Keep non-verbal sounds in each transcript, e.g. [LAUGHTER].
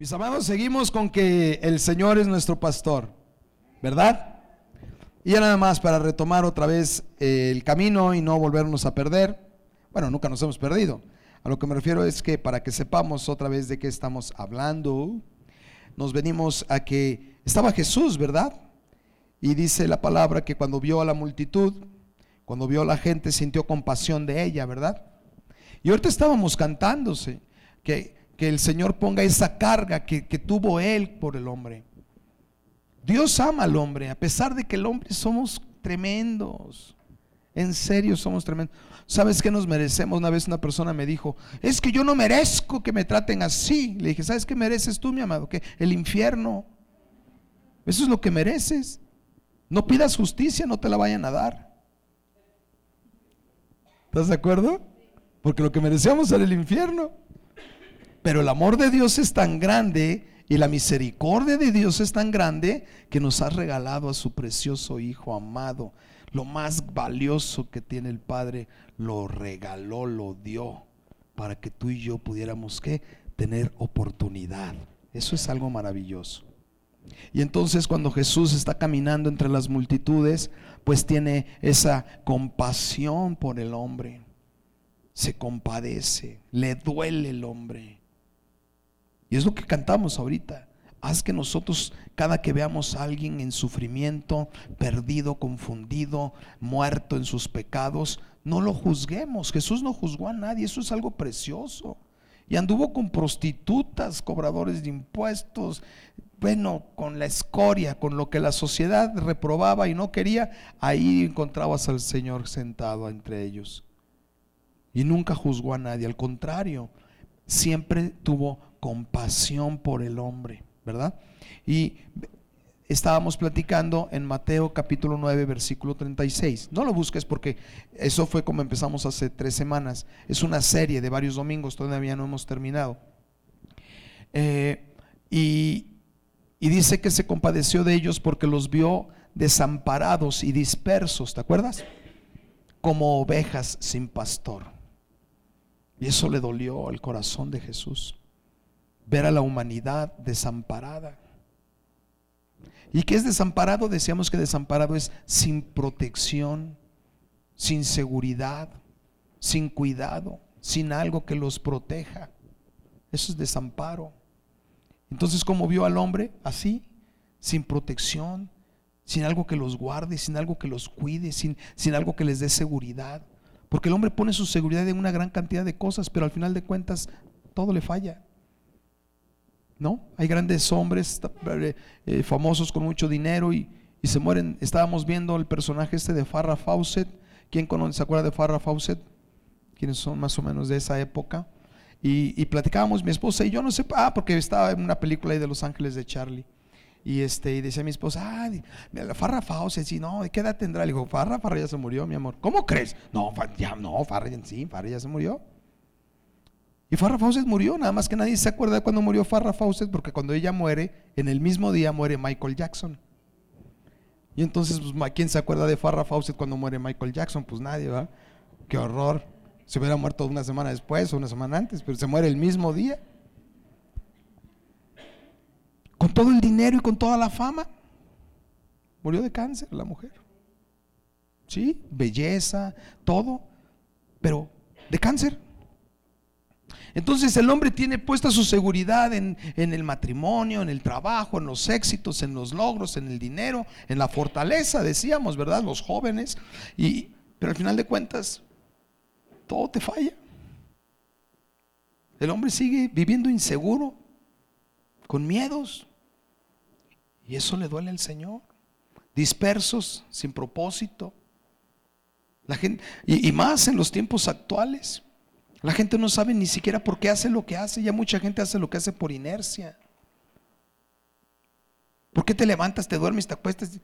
Mis amados, seguimos con que el Señor es nuestro pastor, ¿verdad? Y ya nada más para retomar otra vez eh, el camino y no volvernos a perder. Bueno, nunca nos hemos perdido. A lo que me refiero es que para que sepamos otra vez de qué estamos hablando, nos venimos a que estaba Jesús, ¿verdad? Y dice la palabra que cuando vio a la multitud, cuando vio a la gente, sintió compasión de ella, ¿verdad? Y ahorita estábamos cantándose, que que el Señor ponga esa carga que, tuvo Él por el hombre. Dios ama al hombre, a pesar de que el hombre somos tremendos. En serio somos tremendos. ¿Sabes qué nos merecemos? Una vez una persona me dijo, es que yo no merezco que me traten así. Le dije, ¿sabes qué mereces tú, mi amado? Que el infierno. Eso es lo que mereces. No pidas justicia, no te la vayan a dar. ¿Estás de acuerdo? Porque lo que merecemos era el infierno. Pero el amor de Dios es tan grande y la misericordia de Dios es tan grande que nos ha regalado a su precioso Hijo amado. Lo más valioso que tiene el Padre lo regaló, lo dio, para que tú y yo pudiéramos ¿qué? tener oportunidad. Eso es algo maravilloso. Y entonces cuando Jesús está caminando entre las multitudes, pues tiene esa compasión por el hombre. Se compadece, le duele el hombre. Y es lo que cantamos ahorita. Haz que nosotros, cada que veamos a alguien en sufrimiento, perdido, confundido, muerto en sus pecados, no lo juzguemos. Jesús no juzgó a nadie, eso es algo precioso. Y anduvo con prostitutas, cobradores de impuestos, bueno, con la escoria, con lo que la sociedad reprobaba y no quería, ahí encontrabas al Señor sentado entre ellos. Y nunca juzgó a nadie, al contrario, siempre tuvo compasión por el hombre, ¿verdad? Y estábamos platicando en Mateo capítulo 9, versículo 36. No lo busques porque eso fue como empezamos hace tres semanas. Es una serie de varios domingos, todavía no hemos terminado. Eh, y, dice que se compadeció de ellos porque los vio desamparados y dispersos, ¿te acuerdas? Como ovejas sin pastor. Y eso le dolió al corazón de Jesús ver a la humanidad desamparada. ¿Y qué es desamparado? Decíamos que desamparado es sin protección, sin seguridad, sin cuidado, sin algo que los proteja. Eso es desamparo. Entonces, ¿cómo vio al hombre? Así, sin protección, sin algo que los guarde, sin algo que los cuide, sin, sin algo que les dé seguridad. Porque el hombre pone su seguridad en una gran cantidad de cosas, pero al final de cuentas todo le falla. ¿No? Hay grandes hombres eh, eh, famosos con mucho dinero y, se mueren. Estábamos viendo el personaje este de Farrah Fawcett. ¿Quién conoce, se acuerda de Farrah Fawcett? ¿Quiénes son más o menos de esa época? Y, platicábamos mi esposa y yo no sé, ah, porque estaba en una película ahí de Los Ángeles de Charlie. Y este, y decía mi esposa, ah, Farrah Fawcett, sí, no, ¿de qué edad tendrá? Le digo, Farrah, Farrah ya se murió, mi amor. ¿Cómo crees? No, ya, no, Farrah, sí, Farrah ya se murió. Y Farrah Fawcett murió, nada más que nadie se acuerda cuando murió Farrah Fawcett, porque cuando ella muere, en el mismo día muere Michael Jackson. Y entonces, pues, ¿quién se acuerda de Farrah Fawcett cuando muere Michael Jackson? Pues nadie, ¿verdad? Qué horror. Se hubiera muerto una semana después o una semana antes, pero se muere el mismo día. Con todo el dinero y con toda la fama. Murió de cáncer la mujer. Sí, belleza, todo, pero de cáncer. Entonces el hombre tiene puesta su seguridad en, el matrimonio, en el trabajo, en los éxitos, en los logros, en el dinero, en la fortaleza, decíamos, ¿verdad? Los jóvenes. Y, pero al final de cuentas, todo te falla. El hombre sigue viviendo inseguro, con miedos. Y eso le duele al Señor. Dispersos, sin propósito. La gente, y más en los tiempos actuales. La gente no sabe ni siquiera por qué hace lo que hace. Ya mucha gente hace lo que hace por inercia. ¿Por qué te levantas, te duermes, te acuestas?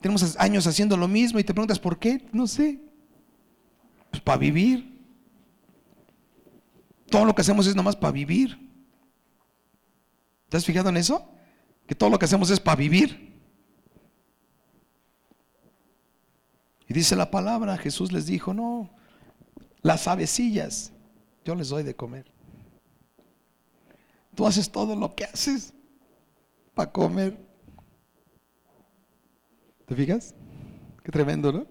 Tenemos años haciendo lo mismo y te preguntas, ¿por qué? No sé. Pues para vivir. Todo lo que hacemos es nomás para vivir. ¿Te has fijado en eso? Que todo lo que hacemos es para vivir. Y dice la palabra, Jesús les dijo, no, las avecillas, yo les doy de comer. Tú haces todo lo que haces para comer. ¿Te fijas? Qué tremendo, ¿no?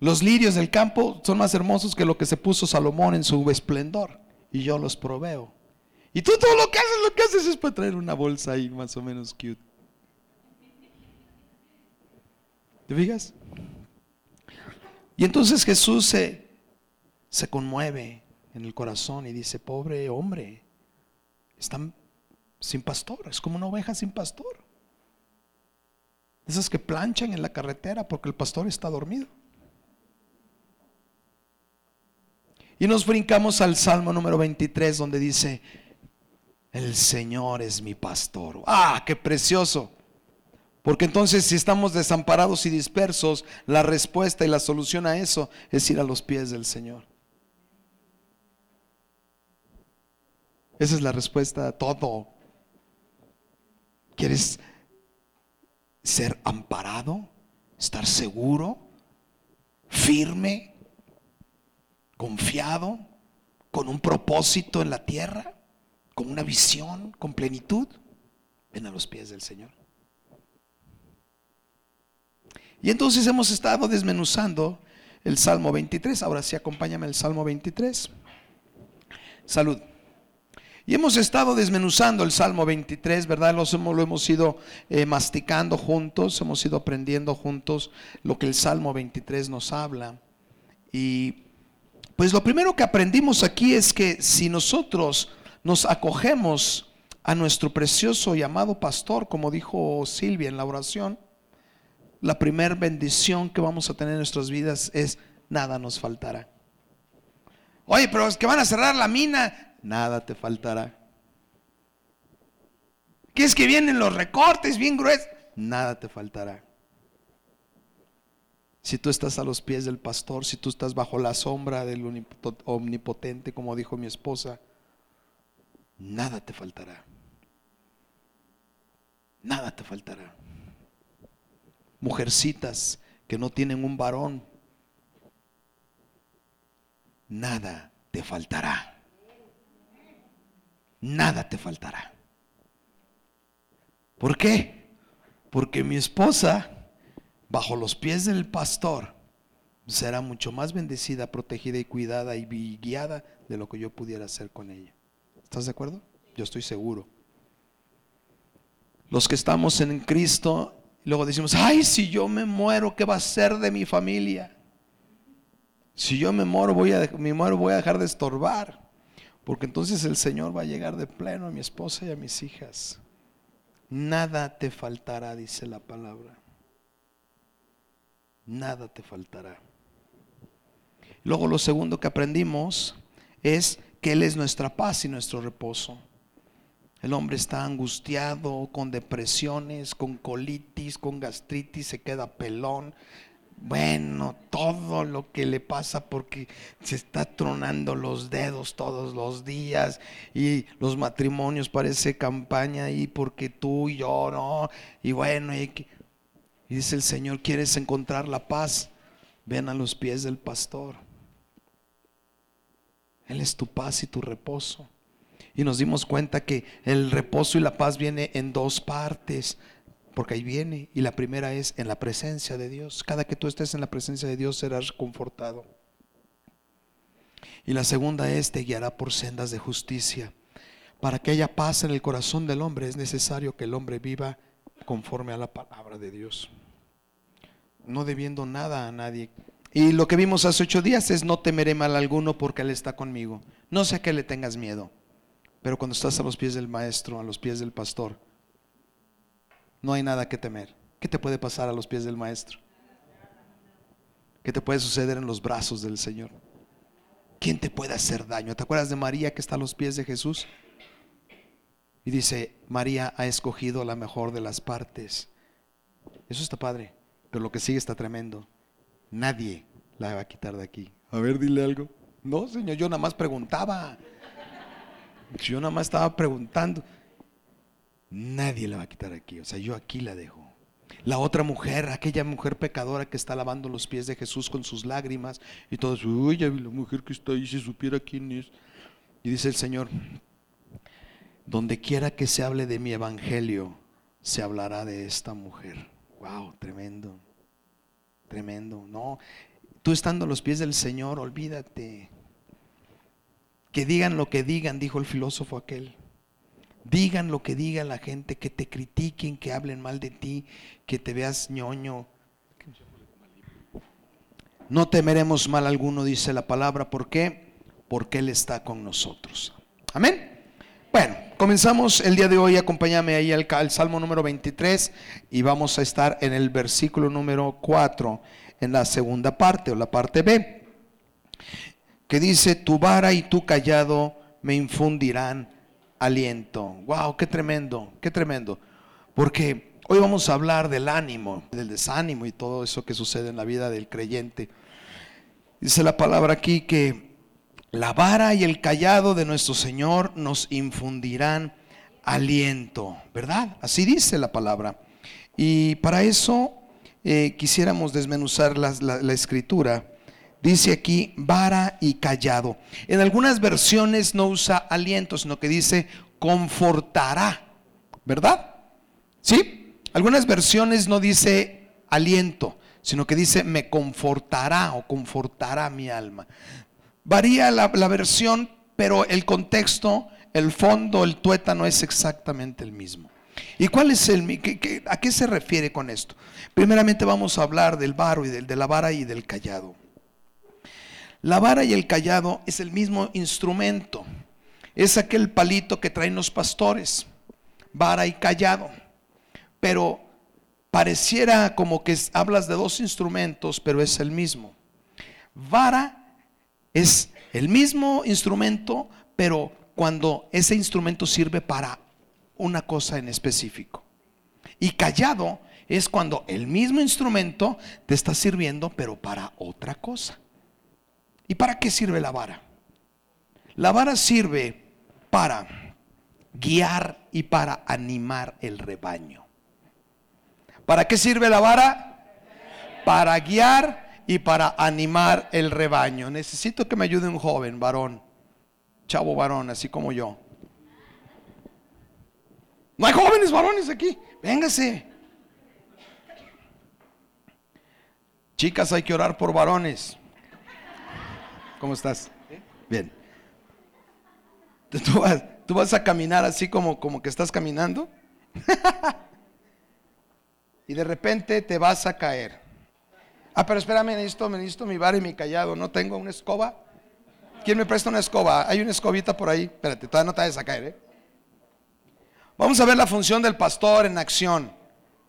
Los lirios del campo son más hermosos que lo que se puso Salomón en su esplendor. Y yo los proveo. Y tú todo lo que haces, lo que haces es para traer una bolsa ahí más o menos cute. ¿Te fijas? Y entonces Jesús se, se conmueve en el corazón y dice, pobre hombre, están sin pastor, es como una oveja sin pastor. Esas que planchan en la carretera porque el pastor está dormido. Y nos brincamos al Salmo número 23 donde dice, el Señor es mi pastor. Ah, qué precioso. Porque entonces si estamos desamparados y dispersos, la respuesta y la solución a eso es ir a los pies del Señor. Esa es la respuesta a todo. ¿Quieres ser amparado? ¿Estar seguro? ¿Firme? ¿Confiado? ¿Con un propósito en la tierra? ¿Con una visión? ¿Con plenitud? Ven a los pies del Señor. Y entonces hemos estado desmenuzando el Salmo 23. Ahora sí, acompáñame al Salmo 23. Salud. Y hemos estado desmenuzando el Salmo 23, ¿verdad? Lo hemos, ido eh, masticando juntos, hemos ido aprendiendo juntos lo que el Salmo 23 nos habla. Y pues lo primero que aprendimos aquí es que si nosotros nos acogemos a nuestro precioso y amado pastor, como dijo Silvia en la oración, la primera bendición que vamos a tener en nuestras vidas es nada nos faltará. Oye, pero es que van a cerrar la mina, nada te faltará. ¿Qué es que vienen los recortes bien gruesos? Nada te faltará. Si tú estás a los pies del pastor, si tú estás bajo la sombra del omnipotente, como dijo mi esposa, nada te faltará. Nada te faltará mujercitas que no tienen un varón, nada te faltará. Nada te faltará. ¿Por qué? Porque mi esposa, bajo los pies del pastor, será mucho más bendecida, protegida y cuidada y guiada de lo que yo pudiera hacer con ella. ¿Estás de acuerdo? Yo estoy seguro. Los que estamos en Cristo luego decimos, ay, si yo me muero, ¿qué va a ser de mi familia? Si yo me muero, voy a, me muero, voy a dejar de estorbar. Porque entonces el Señor va a llegar de pleno a mi esposa y a mis hijas. Nada te faltará, dice la palabra. Nada te faltará. Luego lo segundo que aprendimos es que Él es nuestra paz y nuestro reposo. El hombre está angustiado, con depresiones, con colitis, con gastritis, se queda pelón. Bueno, todo lo que le pasa porque se está tronando los dedos todos los días y los matrimonios parece campaña y porque tú y yo no. Y bueno, y, y dice el Señor, ¿quieres encontrar la paz? Ven a los pies del pastor. Él es tu paz y tu reposo y nos dimos cuenta que el reposo y la paz viene en dos partes, porque ahí viene, y la primera es en la presencia de Dios. Cada que tú estés en la presencia de Dios serás confortado. Y la segunda es, te guiará por sendas de justicia. Para que haya paz en el corazón del hombre es necesario que el hombre viva conforme a la palabra de Dios. No debiendo nada a nadie. Y lo que vimos hace ocho días es no temeré mal alguno porque Él está conmigo. No sé que le tengas miedo. Pero cuando estás a los pies del maestro, a los pies del pastor, no hay nada que temer. ¿Qué te puede pasar a los pies del maestro? ¿Qué te puede suceder en los brazos del Señor? ¿Quién te puede hacer daño? ¿Te acuerdas de María que está a los pies de Jesús? Y dice, María ha escogido la mejor de las partes. Eso está padre, pero lo que sigue está tremendo. Nadie la va a quitar de aquí. A ver, dile algo. No, Señor, yo nada más preguntaba. Yo nada más estaba preguntando. Nadie la va a quitar aquí. O sea, yo aquí la dejo. La otra mujer, aquella mujer pecadora que está lavando los pies de Jesús con sus lágrimas y todos, uy, la mujer que está ahí, si supiera quién es. Y dice el Señor, donde quiera que se hable de mi evangelio, se hablará de esta mujer. Wow, tremendo. Tremendo. No, tú estando a los pies del Señor, olvídate. Que digan lo que digan, dijo el filósofo aquel. Digan lo que diga la gente, que te critiquen, que hablen mal de ti, que te veas ñoño. No temeremos mal alguno, dice la palabra. ¿Por qué? Porque Él está con nosotros. Amén. Bueno, comenzamos el día de hoy. Acompáñame ahí al, al, Salmo número 23 y vamos a estar en el versículo número 4, en la segunda parte o la parte B, que dice, tu vara y tu callado me infundirán aliento. Wow, qué tremendo, qué tremendo. Porque hoy vamos a hablar del ánimo, del desánimo y todo eso que sucede en la vida del creyente. Dice la palabra aquí que la vara y el callado de nuestro Señor nos infundirán aliento, ¿verdad? Así dice la palabra. Y para eso eh, quisiéramos desmenuzar la, la escritura. Dice aquí vara y callado. En algunas versiones no usa aliento, sino que dice confortará, ¿verdad? ¿Sí? Algunas versiones no dice aliento, sino que dice me confortará o confortará mi alma. Varía la, versión, pero el contexto, el fondo, el tuétano es exactamente el mismo. ¿Y cuál es el, a qué se refiere con esto? Primeramente vamos a hablar del varo y del, de la vara y del callado. La vara y el callado es el mismo instrumento. Es aquel palito que traen los pastores, vara y callado. Pero pareciera como que hablas de dos instrumentos, pero es el mismo. Vara es el mismo instrumento, pero cuando ese instrumento sirve para una cosa en específico. Y callado es cuando el mismo instrumento te está sirviendo, pero para otra cosa. ¿Y para qué sirve la vara? La vara sirve para guiar y para animar el rebaño. ¿Para qué sirve la vara? Para guiar y para animar el rebaño. Necesito que me ayude un joven, varón, chavo varón, así como yo. No hay jóvenes varones aquí. Véngase. Chicas, hay que orar por varones. ¿Cómo estás? Bien. ¿Tú vas, tú vas a caminar así como, como que estás caminando? [LAUGHS] y de repente te vas a caer. Ah, pero espérame, necesito, necesito mi bar y mi callado. ¿No tengo una escoba? ¿Quién me presta una escoba? Hay una escobita por ahí. Espérate, todavía no te vayas a caer, ¿eh? Vamos a ver la función del pastor en acción.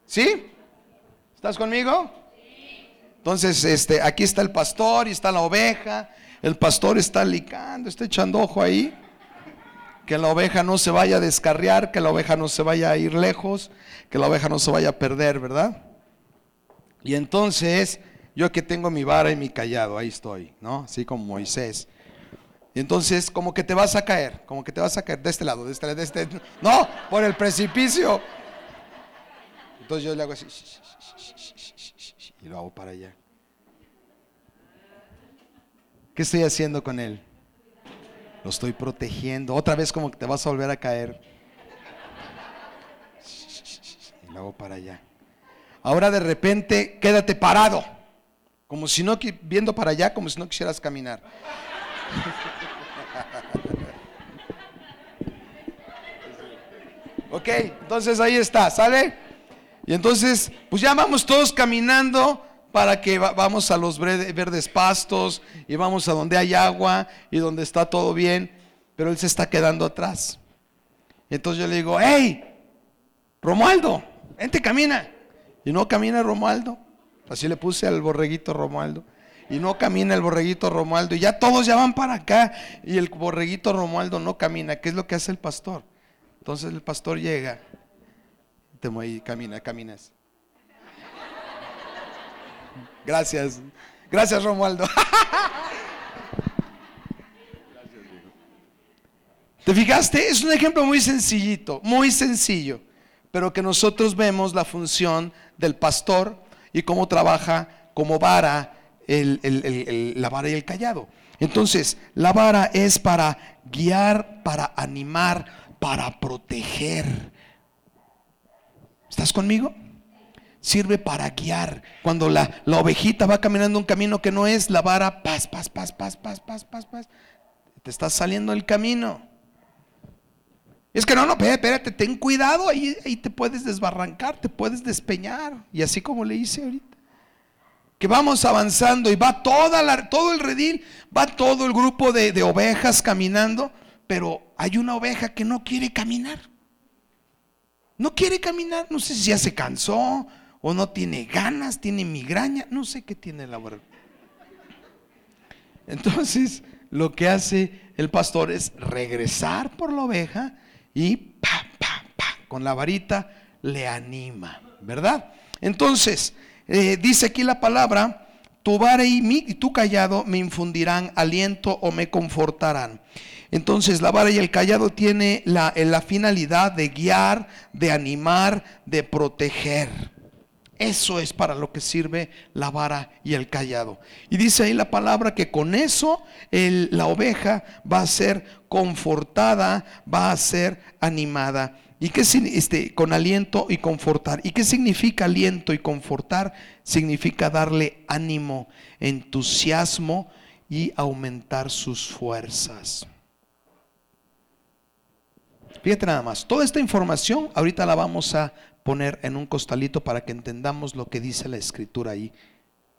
¿Sí? ¿Estás conmigo? Entonces, este, aquí está el pastor y está la oveja. El pastor está licando, está echando ojo ahí. Que la oveja no se vaya a descarriar, que la oveja no se vaya a ir lejos, que la oveja no se vaya a perder, ¿verdad? Y entonces yo que tengo mi vara y mi callado, ahí estoy, ¿no? Así como Moisés. Y entonces, como que te vas a caer, como que te vas a caer de este lado, de este lado, de este. No, por el precipicio. Entonces yo le hago así. Y lo hago para allá. ¿Qué estoy haciendo con él? Lo estoy protegiendo. Otra vez como que te vas a volver a caer. Y lo hago para allá. Ahora de repente quédate parado. Como si no, viendo para allá, como si no quisieras caminar. ok, entonces ahí está, ¿sale? Y entonces, pues ya vamos todos caminando para que vamos a los verdes pastos y vamos a donde hay agua y donde está todo bien, pero él se está quedando atrás. Entonces yo le digo, hey, Romualdo, vente, camina. Y no camina Romualdo. Así le puse al borreguito Romualdo. Y no camina el borreguito Romualdo. Y ya todos ya van para acá. Y el borreguito Romualdo no camina. ¿Qué es lo que hace el pastor? Entonces el pastor llega. Te y camina, caminas. Gracias. Gracias, Romualdo. [LAUGHS] ¿Te fijaste? Es un ejemplo muy sencillito, muy sencillo, pero que nosotros vemos la función del pastor y cómo trabaja como vara la vara y el callado. Entonces, la vara es para guiar, para animar, para proteger. ¿Estás conmigo? Sirve para guiar. Cuando la, la ovejita va caminando un camino que no es, la vara, paz, paz, paz, paz, paz, paz, paz, paz. Te estás saliendo del camino. Es que no, no, espérate, ten cuidado, ahí, ahí te puedes desbarrancar, te puedes despeñar. Y así como le hice ahorita. Que vamos avanzando y va toda la, todo el redil, va todo el grupo de, de ovejas caminando, pero hay una oveja que no quiere caminar. No quiere caminar, no sé si ya se cansó o no tiene ganas, tiene migraña, no sé qué tiene la verdad. Entonces, lo que hace el pastor es regresar por la oveja y pa, pa, pa, con la varita le anima, ¿verdad? Entonces, eh, dice aquí la palabra, tu vara y, mi, y tu callado me infundirán aliento o me confortarán. Entonces la vara y el callado tiene la finalidad de guiar, de animar, de proteger. Eso es para lo que sirve la vara y el callado. Y dice ahí la palabra que con eso la oveja va a ser confortada, va a ser animada. ¿Y qué este, con aliento y confortar? ¿Y qué significa aliento y confortar? Significa darle ánimo, entusiasmo y aumentar sus fuerzas. Fíjate nada más, toda esta información ahorita la vamos a poner en un costalito para que entendamos lo que dice la escritura ahí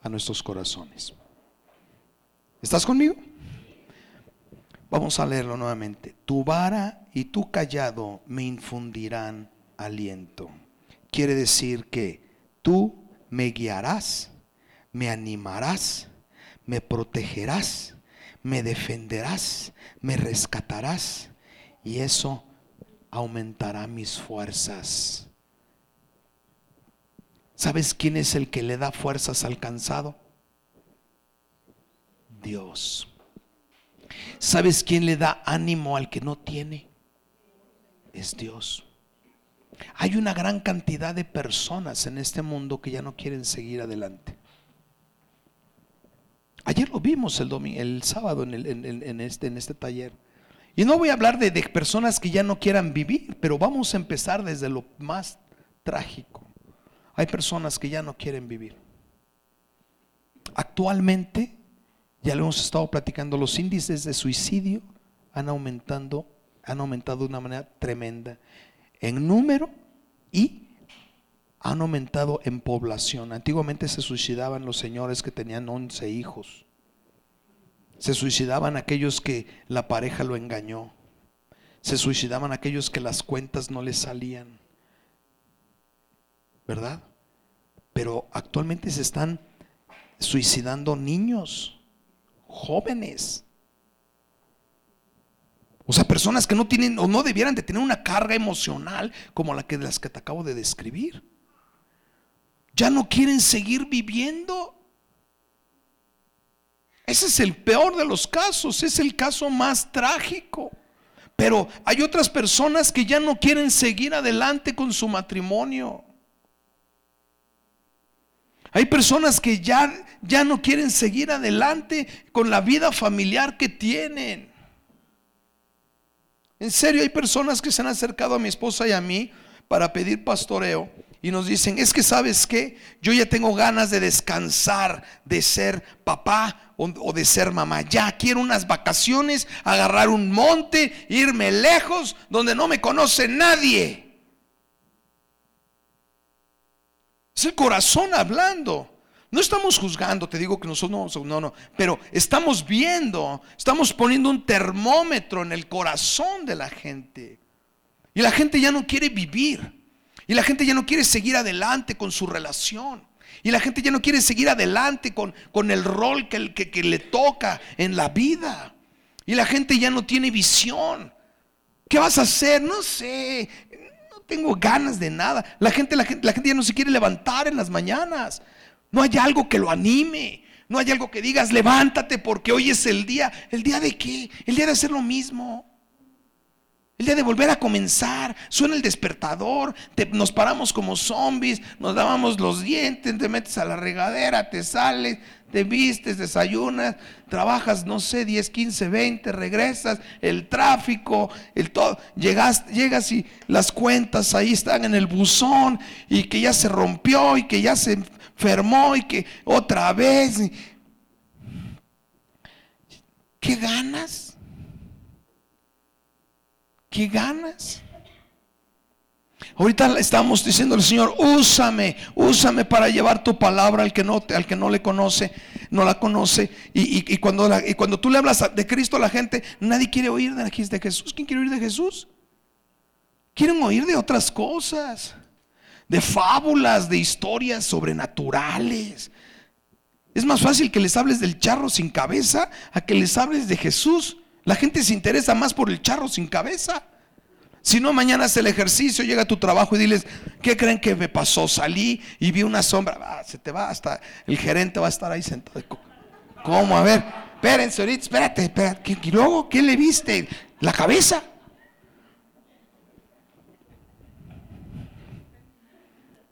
a nuestros corazones. ¿Estás conmigo? Vamos a leerlo nuevamente. Tu vara y tu callado me infundirán aliento. Quiere decir que tú me guiarás, me animarás, me protegerás, me defenderás, me rescatarás y eso aumentará mis fuerzas. ¿Sabes quién es el que le da fuerzas al cansado? Dios. ¿Sabes quién le da ánimo al que no tiene? Es Dios. Hay una gran cantidad de personas en este mundo que ya no quieren seguir adelante. Ayer lo vimos el, domingo, el sábado en, este, en este taller. Y no voy a hablar de personas que ya no quieran vivir, pero vamos a empezar desde lo más trágico. Hay personas que ya no quieren vivir. Actualmente, ya lo hemos estado platicando, los índices de suicidio han aumentado, han aumentado de una manera tremenda en número y han aumentado en población. Antiguamente se suicidaban los señores que tenían 11 hijos. Se suicidaban aquellos que la pareja lo engañó. Se suicidaban aquellos que las cuentas no les salían. ¿Verdad? Pero actualmente se están suicidando niños, jóvenes. O sea, personas que no tienen o no debieran de tener una carga emocional como la que las que te acabo de describir. Ya no quieren seguir viviendo. Ese es el peor de los casos, es el caso más trágico. Pero hay otras personas que ya no quieren seguir adelante con su matrimonio. Hay personas que ya, ya no quieren seguir adelante con la vida familiar que tienen. En serio, hay personas que se han acercado a mi esposa y a mí para pedir pastoreo y nos dicen, es que sabes que yo ya tengo ganas de descansar, de ser papá o, o, de ser mamá. Ya quiero unas vacaciones, agarrar un monte, irme lejos donde no me conoce nadie. Es el corazón hablando. No estamos juzgando, te digo que nosotros no, no, no, pero estamos viendo, estamos poniendo un termómetro en el corazón de la gente. Y la gente ya no quiere vivir. Y la gente ya no quiere seguir adelante con su relación. Y la gente ya no quiere seguir adelante con, con el rol que, que, le toca en la vida. Y la gente ya no tiene visión. ¿Qué vas a hacer? No sé tengo ganas de nada. La gente, la gente, la gente ya no se quiere levantar en las mañanas. No hay algo que lo anime. No hay algo que digas, levántate porque hoy es el día. ¿El día de qué? El día de hacer lo mismo. El día de volver a comenzar, suena el despertador, nos paramos como zombies, nos dábamos los dientes, te metes a la regadera, te sales, te vistes, desayunas, trabajas, no sé, 10, 15, 20, regresas, el tráfico, el todo, llegas, llegas y las cuentas ahí están en el buzón y que ya se rompió y que ya se enfermó y que otra vez. ¿Qué ganas? ¿Qué ganas? Ahorita estamos diciendo al Señor, úsame, úsame para llevar tu palabra al que no, al que no le conoce, no la conoce. Y, cuando y cuando tú le hablas de Cristo a la gente, nadie quiere oír de, de Jesús. ¿Quién quiere oír de Jesús? Quieren oír de otras cosas, de fábulas, de historias sobrenaturales. Es más fácil que les hables del charro sin cabeza a que les hables de Jesús. La gente se interesa más por el charro sin cabeza. Si no, mañana hace el ejercicio, llega a tu trabajo y diles, ¿qué creen que me pasó? Salí y vi una sombra. Ah, se te va hasta, el gerente va a estar ahí sentado. ¿Cómo? A ver, espérense ahorita, espérate, espérate. ¿Y luego qué le viste? La cabeza.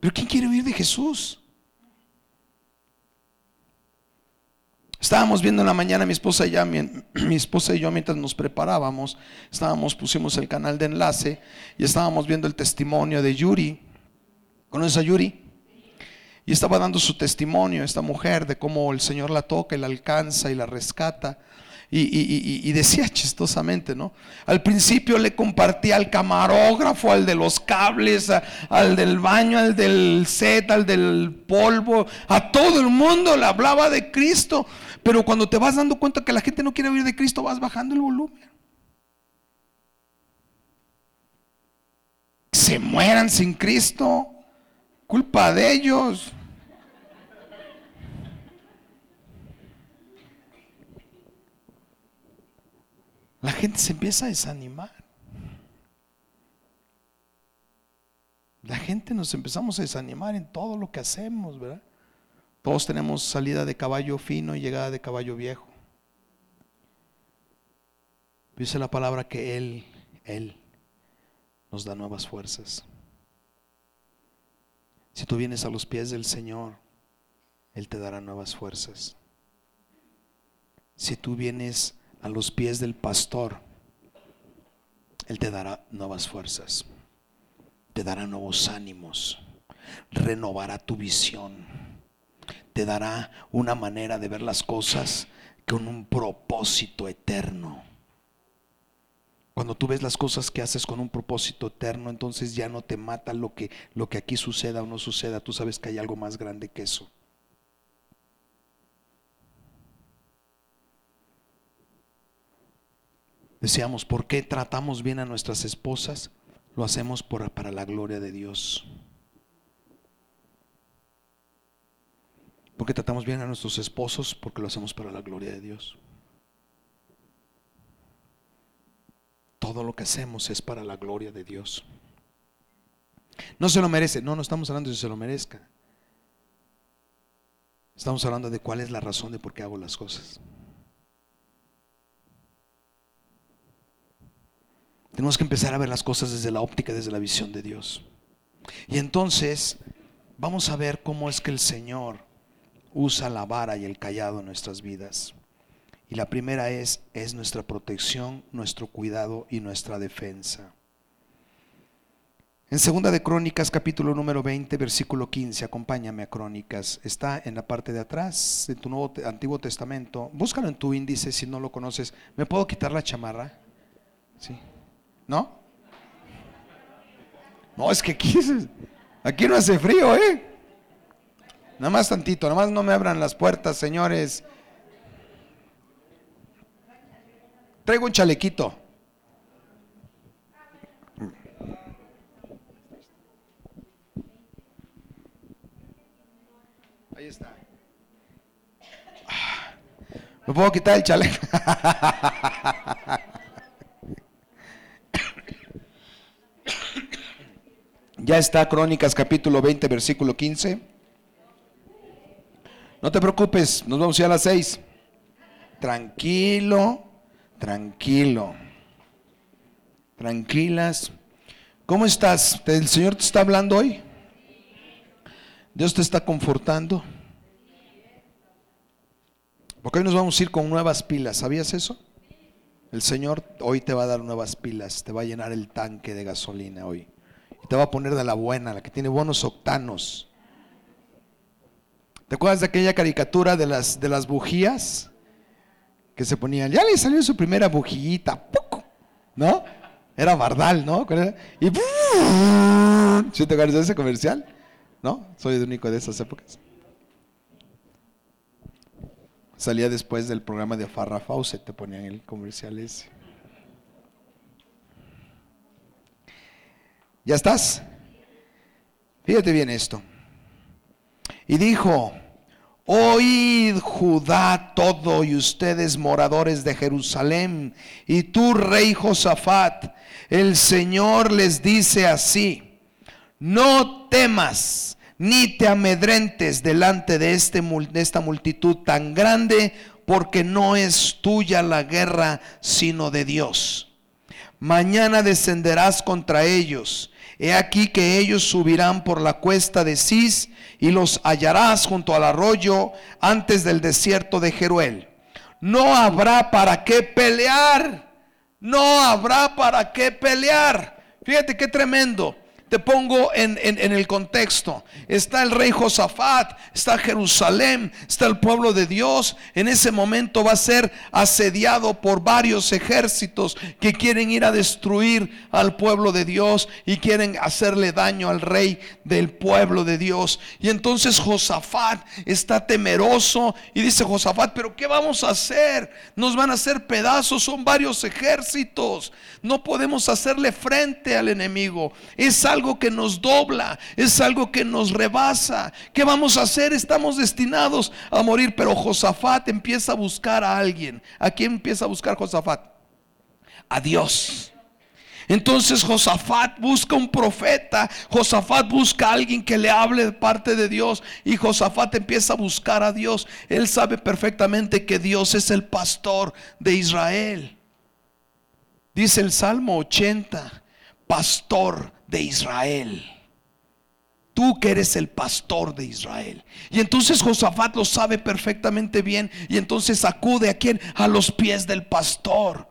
Pero ¿quién quiere oír de Jesús? Estábamos viendo en la mañana mi esposa y yo, [CLEARS THROAT] mi, esposa y yo mientras nos preparábamos, estábamos, pusimos el canal de enlace y estábamos viendo el testimonio de Yuri. ¿Conoces a Yuri? Y estaba dando su testimonio esta mujer de cómo el Señor la toca y la alcanza y la rescata. Y, decía chistosamente, ¿no? Al principio le compartía al camarógrafo, al de los cables, al del baño, al del set, al del polvo, a todo el mundo le hablaba de Cristo. Pero cuando te vas dando cuenta que la gente no quiere oír de Cristo, vas bajando el volumen. Se mueran sin Cristo, culpa de ellos. La gente se empieza a desanimar. La gente nos empezamos a desanimar en todo lo que hacemos, ¿verdad? Todos tenemos salida de caballo fino y llegada de caballo viejo. Dice la palabra que Él, Él nos da nuevas fuerzas. Si tú vienes a los pies del Señor, Él te dará nuevas fuerzas. Si tú vienes a los pies del pastor, Él te dará nuevas fuerzas, te dará nuevos ánimos, renovará tu visión, te dará una manera de ver las cosas con un propósito eterno. Cuando tú ves las cosas que haces con un propósito eterno, entonces ya no te mata lo que, lo que aquí suceda o no suceda. Tú sabes que hay algo más grande que eso. Decíamos, ¿por qué tratamos bien a nuestras esposas? Lo hacemos para la gloria de Dios. ¿Por qué tratamos bien a nuestros esposos? Porque lo hacemos para la gloria de Dios. Todo lo que hacemos es para la gloria de Dios. No se lo merece. No, no estamos hablando de si se lo merezca. Estamos hablando de cuál es la razón de por qué hago las cosas. Tenemos que empezar a ver las cosas desde la óptica, desde la visión de Dios. Y entonces vamos a ver cómo es que el Señor usa la vara y el callado en nuestras vidas. Y la primera es, es nuestra protección, nuestro cuidado y nuestra defensa. En segunda de Crónicas, capítulo número 20, versículo 15, acompáñame a Crónicas. Está en la parte de atrás de tu nuevo, Antiguo Testamento. Búscalo en tu índice si no lo conoces. ¿Me puedo quitar la chamarra? Sí. ¿No? No, es que aquí, aquí no hace frío, ¿eh? Nada más tantito, nada más no me abran las puertas, señores. Traigo un chalequito. Ahí está. ¿Me puedo quitar el chaleco? [LAUGHS] Ya está Crónicas capítulo 20, versículo 15. No te preocupes, nos vamos a ir a las 6. Tranquilo, tranquilo. tranquilas. ¿Cómo estás? ¿El Señor te está hablando hoy? ¿Dios te está confortando? Porque hoy nos vamos a ir con nuevas pilas, ¿sabías eso? El Señor hoy te va a dar nuevas pilas, te va a llenar el tanque de gasolina hoy. Te va a poner de la buena, la que tiene buenos octanos. ¿Te acuerdas de aquella caricatura de las, de las bujías? Que se ponían, ya le salió su primera bujillita, poco, ¿no? Era Bardal, ¿no? Y ¿Sí te acuerdas de ese comercial? ¿No? Soy el único de esas épocas. Salía después del programa de Farrah Fawcett, te ponían el comercial ese. ¿Ya estás? Fíjate bien esto. Y dijo, oíd Judá todo y ustedes moradores de Jerusalén y tú rey Josafat, el Señor les dice así, no temas ni te amedrentes delante de, este, esta multitud tan grande, porque no es tuya la guerra, sino de Dios. Mañana descenderás contra ellos He aquí que ellos subirán por la cuesta de Cis y los hallarás junto al arroyo antes del desierto de Jeruel. No habrá para qué pelear. No habrá para qué pelear. Fíjate qué tremendo te pongo en, el contexto. Está el rey Josafat, está Jerusalén, está el pueblo de Dios. En ese momento va a ser asediado por varios ejércitos que quieren ir a destruir al pueblo de Dios y quieren hacerle daño al rey del pueblo de Dios. Y entonces Josafat está temeroso y dice Josafat, pero ¿qué vamos a hacer? Nos van a hacer pedazos, son varios ejércitos. No podemos hacerle frente al enemigo. Es algo que nos dobla, es algo que nos rebasa. ¿Qué vamos a hacer? Estamos destinados a morir. Pero Josafat empieza a buscar a alguien. ¿A quién empieza a buscar Josafat? A Dios. Entonces Josafat busca un profeta, Josafat busca a alguien que le hable de parte de Dios y Josafat empieza a buscar a Dios. Él sabe perfectamente que Dios es el pastor de Israel. Dice el Salmo 80, pastor de Israel. Tú que eres el pastor de Israel. Y entonces Josafat lo sabe perfectamente bien. Y entonces acude a quien? A los pies del pastor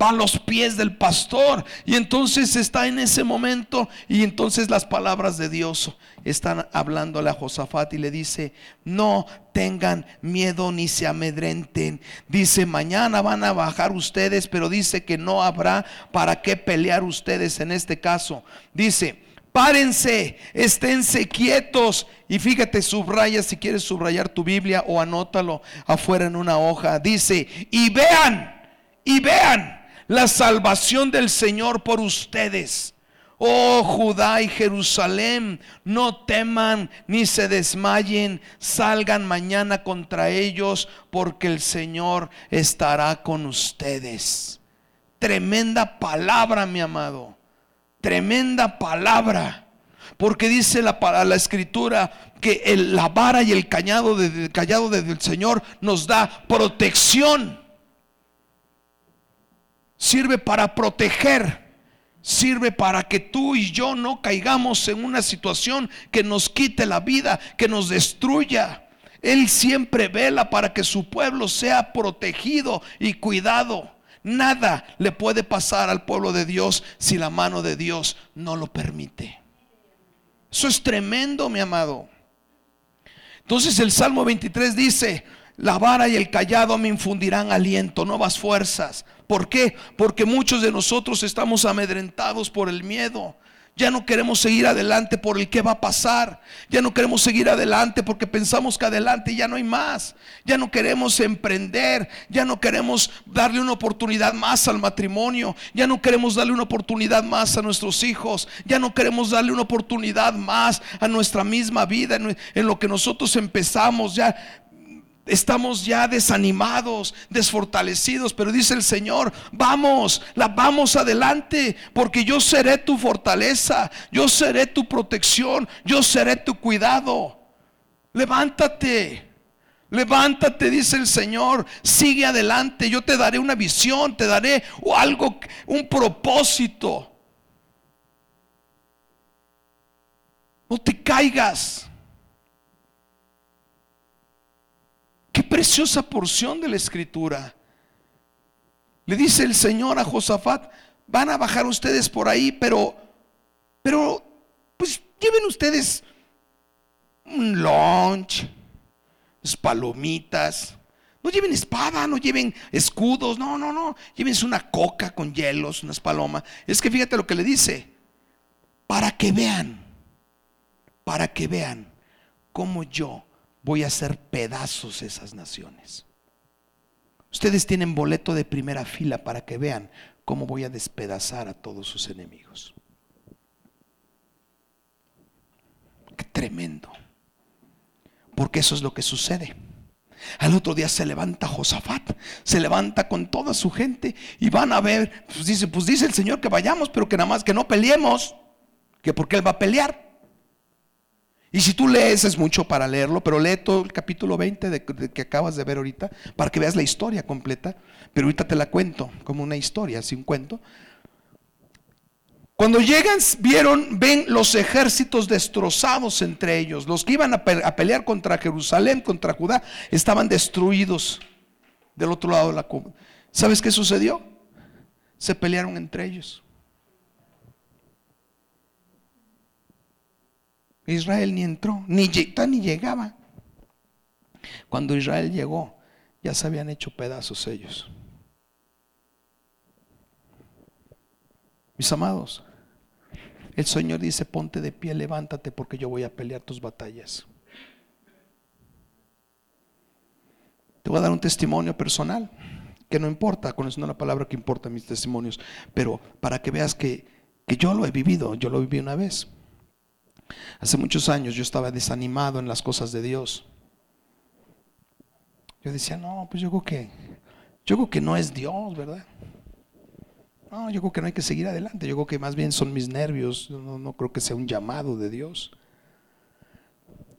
va a los pies del pastor. Y entonces está en ese momento y entonces las palabras de Dios están hablándole a Josafat y le dice, no tengan miedo ni se amedrenten. Dice, mañana van a bajar ustedes, pero dice que no habrá para qué pelear ustedes en este caso. Dice, párense, esténse quietos. Y fíjate, subraya si quieres subrayar tu Biblia o anótalo afuera en una hoja. Dice, y vean, y vean la salvación del Señor por ustedes. Oh Judá y Jerusalén, no teman ni se desmayen, salgan mañana contra ellos, porque el Señor estará con ustedes. Tremenda palabra, mi amado. Tremenda palabra. Porque dice la, la escritura que el, la vara y el cañado, de, callado del Señor nos da protección sirve para proteger, sirve para que tú y yo no caigamos en una situación que nos quite la vida, que nos destruya. Él siempre vela para que su pueblo sea protegido y cuidado. Nada le puede pasar al pueblo de Dios si la mano de Dios no lo permite. Eso es tremendo, mi amado. Entonces el Salmo 23 dice, la vara y el callado me infundirán aliento, nuevas fuerzas. ¿Por qué? Porque muchos de nosotros estamos amedrentados por el miedo. Ya no queremos seguir adelante por el que va a pasar. Ya no queremos seguir adelante porque pensamos que adelante ya no hay más. Ya no queremos emprender. Ya no queremos darle una oportunidad más al matrimonio. Ya no queremos darle una oportunidad más a nuestros hijos. Ya no queremos darle una oportunidad más a nuestra misma vida en, lo que nosotros empezamos. Ya estamos ya desanimados, desfortalecidos, pero dice el Señor, vamos, la vamos adelante, porque yo seré tu fortaleza, yo seré tu protección, yo seré tu cuidado. Levántate, Levántate, dice el Señor, sigue adelante, yo te daré una visión, te daré algo, un propósito. No te caigas. Qué preciosa porción de la escritura. Le dice el Señor a Josafat, van a bajar ustedes por ahí, pero, pero, pues lleven ustedes un lunch, palomitas. No lleven espada, no lleven escudos, no, no, no. Llévense una coca con hielos, unas palomas. Es que fíjate lo que le dice. Para que vean, para que vean cómo yo voy a hacer pedazos esas naciones. Ustedes tienen boleto de primera fila para que vean cómo voy a despedazar a todos sus enemigos. Qué tremendo. Porque eso es lo que sucede. Al otro día se levanta Josafat, se levanta con toda su gente y van a ver, pues dice, pues dice el Señor que vayamos, pero que nada más que no peleemos, que porque Él va a pelear. Y si tú lees es mucho para leerlo, pero lee todo el capítulo 20 de, que acabas de ver ahorita para que veas la historia completa. Pero ahorita te la cuento como una historia, así un cuento. Cuando llegan, vieron, ven los ejércitos destrozados entre ellos. Los que iban a, pelear contra Jerusalén, contra Judá, estaban destruidos del otro lado de la ¿Sabes qué sucedió? Se pelearon entre ellos. Israel ni entró, ni, ni llegaba. Cuando Israel llegó, ya se habían hecho pedazos ellos. Mis amados, el Señor dice, ponte de pie, levántate porque yo voy a pelear tus batallas. Te voy a dar un testimonio personal, que no importa, con eso no es la palabra que importa mis testimonios, pero para que veas que, que yo lo he vivido, yo lo viví una vez. Hace muchos años yo estaba desanimado en las cosas de Dios. Yo decía, no, pues yo creo que, yo creo que no es Dios, ¿verdad? No, yo creo que no hay que seguir adelante. Yo creo que más bien son mis nervios. No, no creo que sea un llamado de Dios.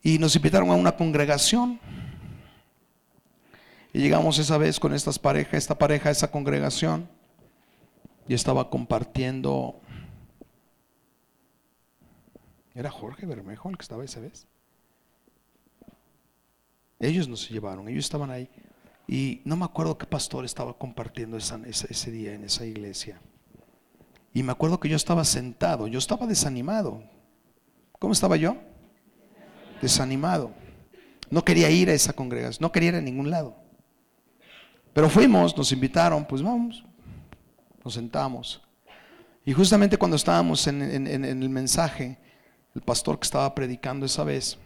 Y nos invitaron a una congregación. Y llegamos esa vez con estas parejas, esta pareja, esa congregación. Y estaba compartiendo era Jorge Bermejo el que estaba esa vez. Ellos nos llevaron, ellos estaban ahí. Y no me acuerdo qué pastor estaba compartiendo ese día en esa iglesia. Y me acuerdo que yo estaba sentado, yo estaba desanimado. ¿Cómo estaba yo? Desanimado. No quería ir a esa congregación, no quería ir a ningún lado. Pero fuimos, nos invitaron, pues vamos, nos sentamos. Y justamente cuando estábamos en el mensaje, el pastor que estaba predicando esa vez,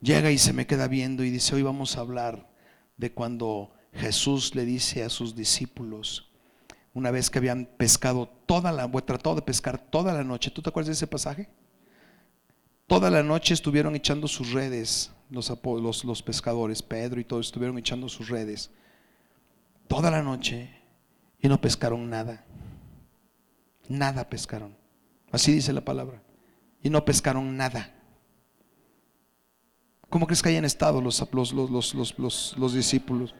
llega y se me queda viendo y dice, hoy vamos a hablar de cuando Jesús le dice a sus discípulos, una vez que habían pescado toda la, tratado de pescar toda la noche, ¿tú te acuerdas de ese pasaje? Toda la noche estuvieron echando sus redes, los, los, los pescadores, Pedro y todos estuvieron echando sus redes, toda la noche, y no pescaron nada, nada pescaron. Así dice la palabra y no pescaron nada. ¿Cómo crees que hayan estado los, los, los, discípulos?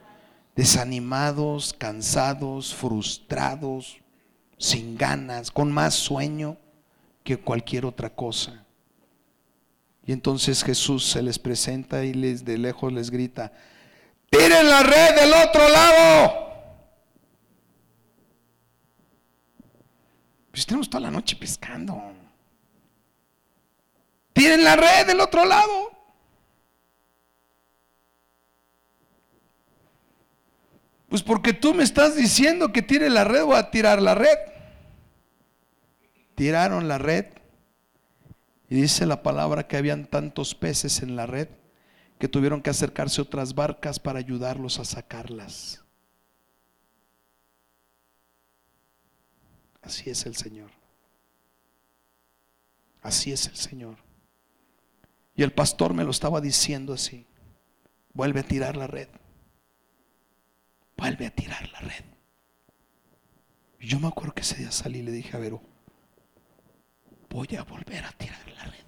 Desanimados, cansados, frustrados, sin ganas, con más sueño que cualquier otra cosa. Y entonces Jesús se les presenta y les de lejos les grita, tiren la red del otro lado. Pues tenemos toda la noche pescando. Tienen la red del otro lado. Pues porque tú me estás diciendo que tire la red, o a tirar la red. Tiraron la red. Y dice la palabra que habían tantos peces en la red que tuvieron que acercarse otras barcas para ayudarlos a sacarlas. Así es el Señor. Así es el Señor. Y el pastor me lo estaba diciendo así. Vuelve a tirar la red. Vuelve a tirar la red. Y yo me acuerdo que ese día salí y le dije a Vero, voy a volver a tirar la red.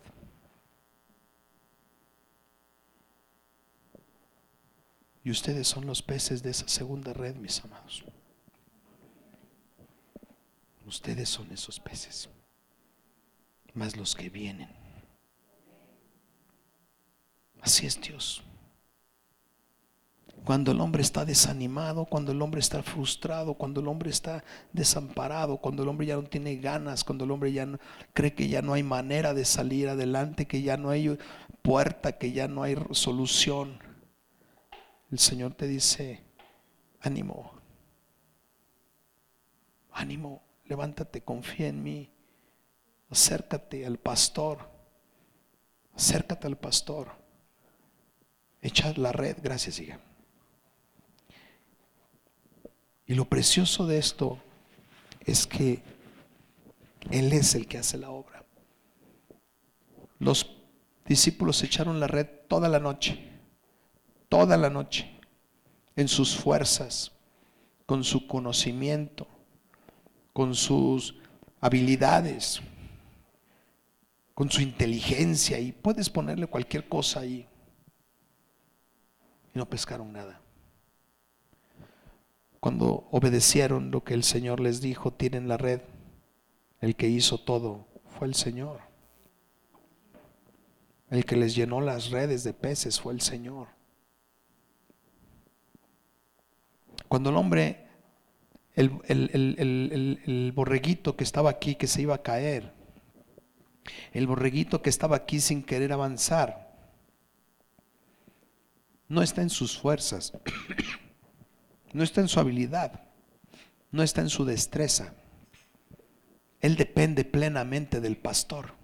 Y ustedes son los peces de esa segunda red, mis amados. Ustedes son esos peces, más los que vienen. Así es Dios. Cuando el hombre está desanimado, cuando el hombre está frustrado, cuando el hombre está desamparado, cuando el hombre ya no tiene ganas, cuando el hombre ya no, cree que ya no hay manera de salir adelante, que ya no hay puerta, que ya no hay solución, el Señor te dice, ánimo, ánimo, levántate, confía en mí, acércate al pastor, acércate al pastor, echa la red, gracias, hija. Y lo precioso de esto es que Él es el que hace la obra. Los discípulos echaron la red toda la noche, toda la noche, en sus fuerzas, con su conocimiento, con sus habilidades, con su inteligencia, y puedes ponerle cualquier cosa ahí. Y no pescaron nada. Cuando obedecieron lo que el Señor les dijo, tienen la red. El que hizo todo fue el Señor. El que les llenó las redes de peces fue el Señor. Cuando el hombre, el, el, borreguito que estaba aquí, que se iba a caer, el borreguito que estaba aquí sin querer avanzar, no está en sus fuerzas. [CLEARS THROAT] No está en su habilidad, no está en su destreza. Él depende plenamente del pastor.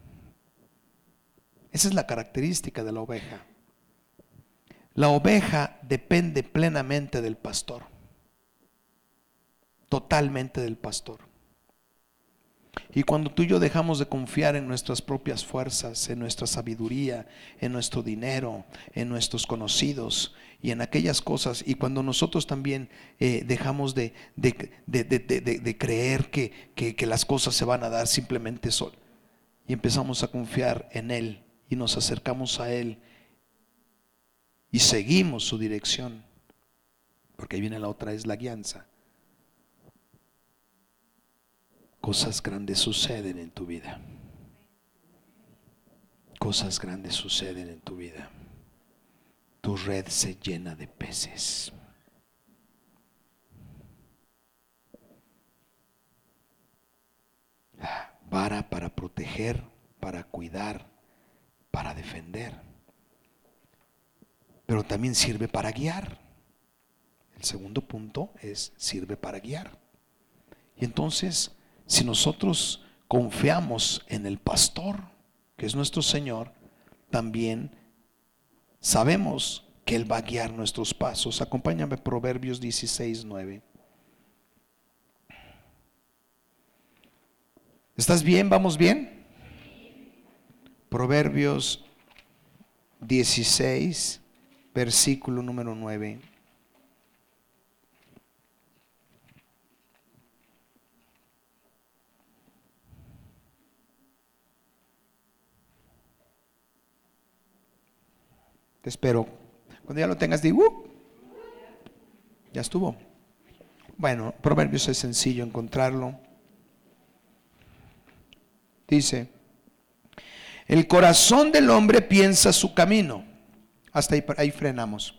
Esa es la característica de la oveja. La oveja depende plenamente del pastor, totalmente del pastor. Y cuando tú y yo dejamos de confiar en nuestras propias fuerzas, en nuestra sabiduría, en nuestro dinero, en nuestros conocidos y en aquellas cosas, y cuando nosotros también eh, dejamos de, creer que, que, las cosas se van a dar simplemente sol, y empezamos a confiar en Él y nos acercamos a Él y seguimos su dirección, porque ahí viene la otra, es la guianza cosas grandes suceden en tu vida. Cosas grandes suceden en tu vida. Tu red se llena de peces. Vara para proteger, para cuidar, para defender. Pero también sirve para guiar. El segundo punto es sirve para guiar. Y entonces si nosotros confiamos en el pastor, que es nuestro Señor, también sabemos que Él va a guiar nuestros pasos. Acompáñame Proverbios 16, 9. ¿Estás bien? ¿Vamos bien? Proverbios 16, versículo número 9. Espero. Cuando ya lo tengas, digo, uh, ya estuvo. Bueno, Proverbios es sencillo encontrarlo. Dice, el corazón del hombre piensa su camino. Hasta ahí, ahí frenamos.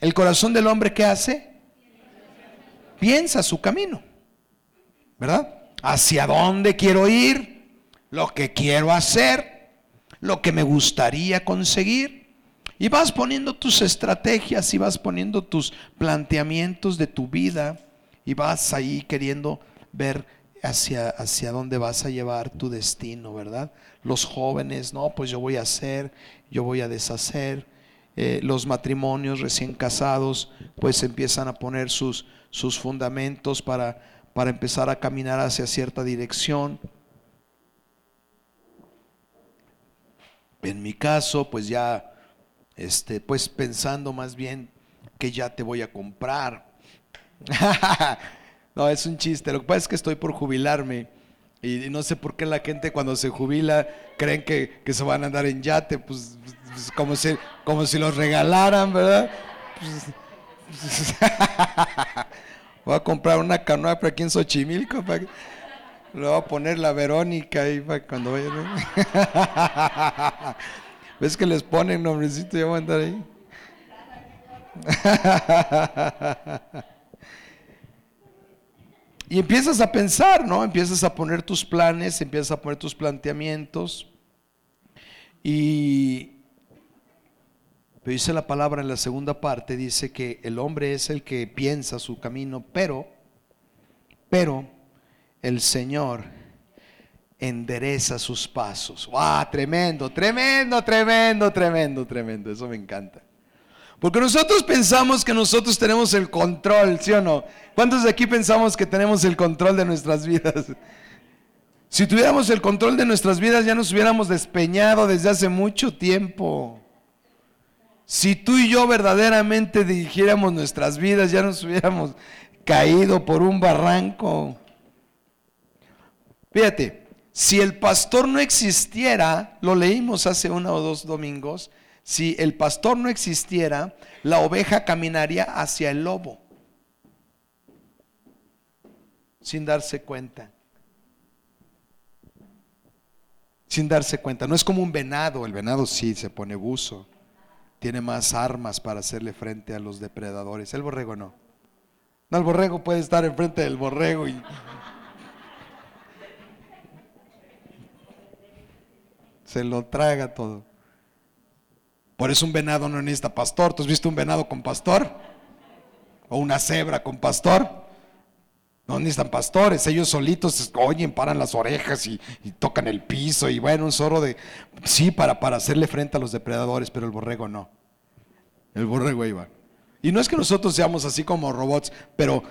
El corazón del hombre, ¿qué hace? Piensa su camino. ¿Verdad? ¿Hacia dónde quiero ir? Lo que quiero hacer. Lo que me gustaría conseguir. Y vas poniendo tus estrategias y vas poniendo tus planteamientos de tu vida y vas ahí queriendo ver hacia, hacia dónde vas a llevar tu destino, ¿verdad? Los jóvenes, no, pues yo voy a hacer, yo voy a deshacer. Eh, los matrimonios recién casados, pues empiezan a poner sus, sus fundamentos para, para empezar a caminar hacia cierta dirección. En mi caso, pues ya este, pues pensando más bien que ya te voy a comprar. [LAUGHS] no, es un chiste. Lo que pasa es que estoy por jubilarme y no sé por qué la gente cuando se jubila creen que, se van a andar en yate, pues, pues, como, si, como si los regalaran, ¿verdad? [LAUGHS] voy a comprar una canoa para aquí en Xochimilco. Para Le voy a poner la Verónica ahí para cuando vaya. [LAUGHS] ¿Ves que les ponen nombrecito? Ya voy a andar ahí. [LAUGHS] y empiezas a pensar, ¿no? Empiezas a poner tus planes, empiezas a poner tus planteamientos. Y pero dice la palabra en la segunda parte, dice que el hombre es el que piensa su camino, pero, pero el Señor endereza sus pasos. ¡Wow! Tremendo, tremendo, tremendo, tremendo, tremendo. Eso me encanta. Porque nosotros pensamos que nosotros tenemos el control, ¿sí o no? ¿Cuántos de aquí pensamos que tenemos el control de nuestras vidas? Si tuviéramos el control de nuestras vidas ya nos hubiéramos despeñado desde hace mucho tiempo. Si tú y yo verdaderamente dirigiéramos nuestras vidas, ya nos hubiéramos caído por un barranco. Fíjate, si el pastor no existiera, lo leímos hace uno o dos domingos, si el pastor no existiera, la oveja caminaría hacia el lobo, sin darse cuenta. Sin darse cuenta. No es como un venado, el venado sí se pone buzo tiene más armas para hacerle frente a los depredadores. El borrego no. No, el borrego puede estar enfrente del borrego y... Se lo traga todo. Por eso un venado no necesita pastor. ¿Tú has visto un venado con pastor? ¿O una cebra con pastor? No necesitan pastores, ellos solitos oyen, paran las orejas y, tocan el piso y bueno, un zorro de... Sí, para, para hacerle frente a los depredadores, pero el borrego no. El borrego ahí va. Y no es que nosotros seamos así como robots, pero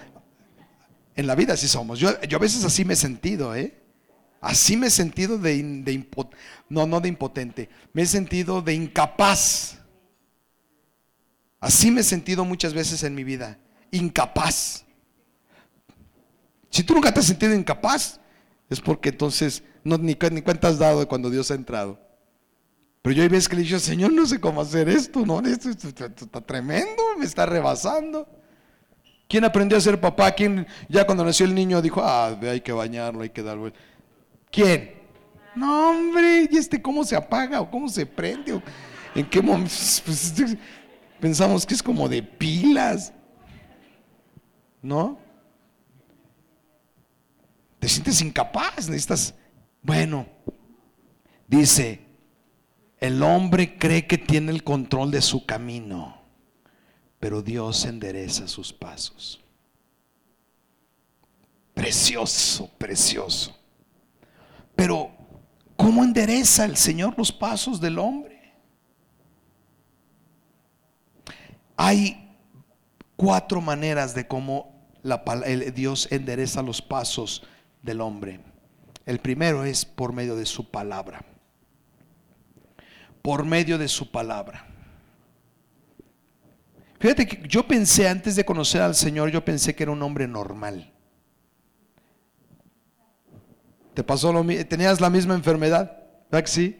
en la vida sí somos. Yo, yo a veces así me he sentido, ¿eh? Así me he sentido de, de no, no de impotente, me he sentido de incapaz. Así me he sentido muchas veces en mi vida, incapaz. Si tú nunca te has sentido incapaz, es porque entonces no, ni, ni cuenta has dado de cuando Dios ha entrado. Pero yo hay veces que le digo, Señor, no sé cómo hacer esto, ¿no? Esto, está tremendo, me está rebasando. ¿Quién aprendió a ser papá? ¿Quién ya cuando nació el niño dijo, ah, hay que bañarlo, hay que darlo? ¿Quién? No, hombre, ¿y este cómo se apaga o cómo se prende? ¿En qué momento? [LAUGHS] Pues, pensamos que es como de pilas, ¿no? te sientes incapaz, necesitas, bueno, dice, el hombre cree que tiene el control de su camino, pero Dios endereza sus pasos. Precioso, precioso. Pero, ¿cómo endereza el Señor los pasos del hombre? Hay cuatro maneras de cómo Dios endereza los pasos del hombre. El primero es por medio de su palabra. Por medio de su palabra. Fíjate que yo pensé antes de conocer al Señor, yo pensé que era un hombre normal. ¿Te pasó lo mismo? ¿Tenías la misma enfermedad? ¿Verdad que sí?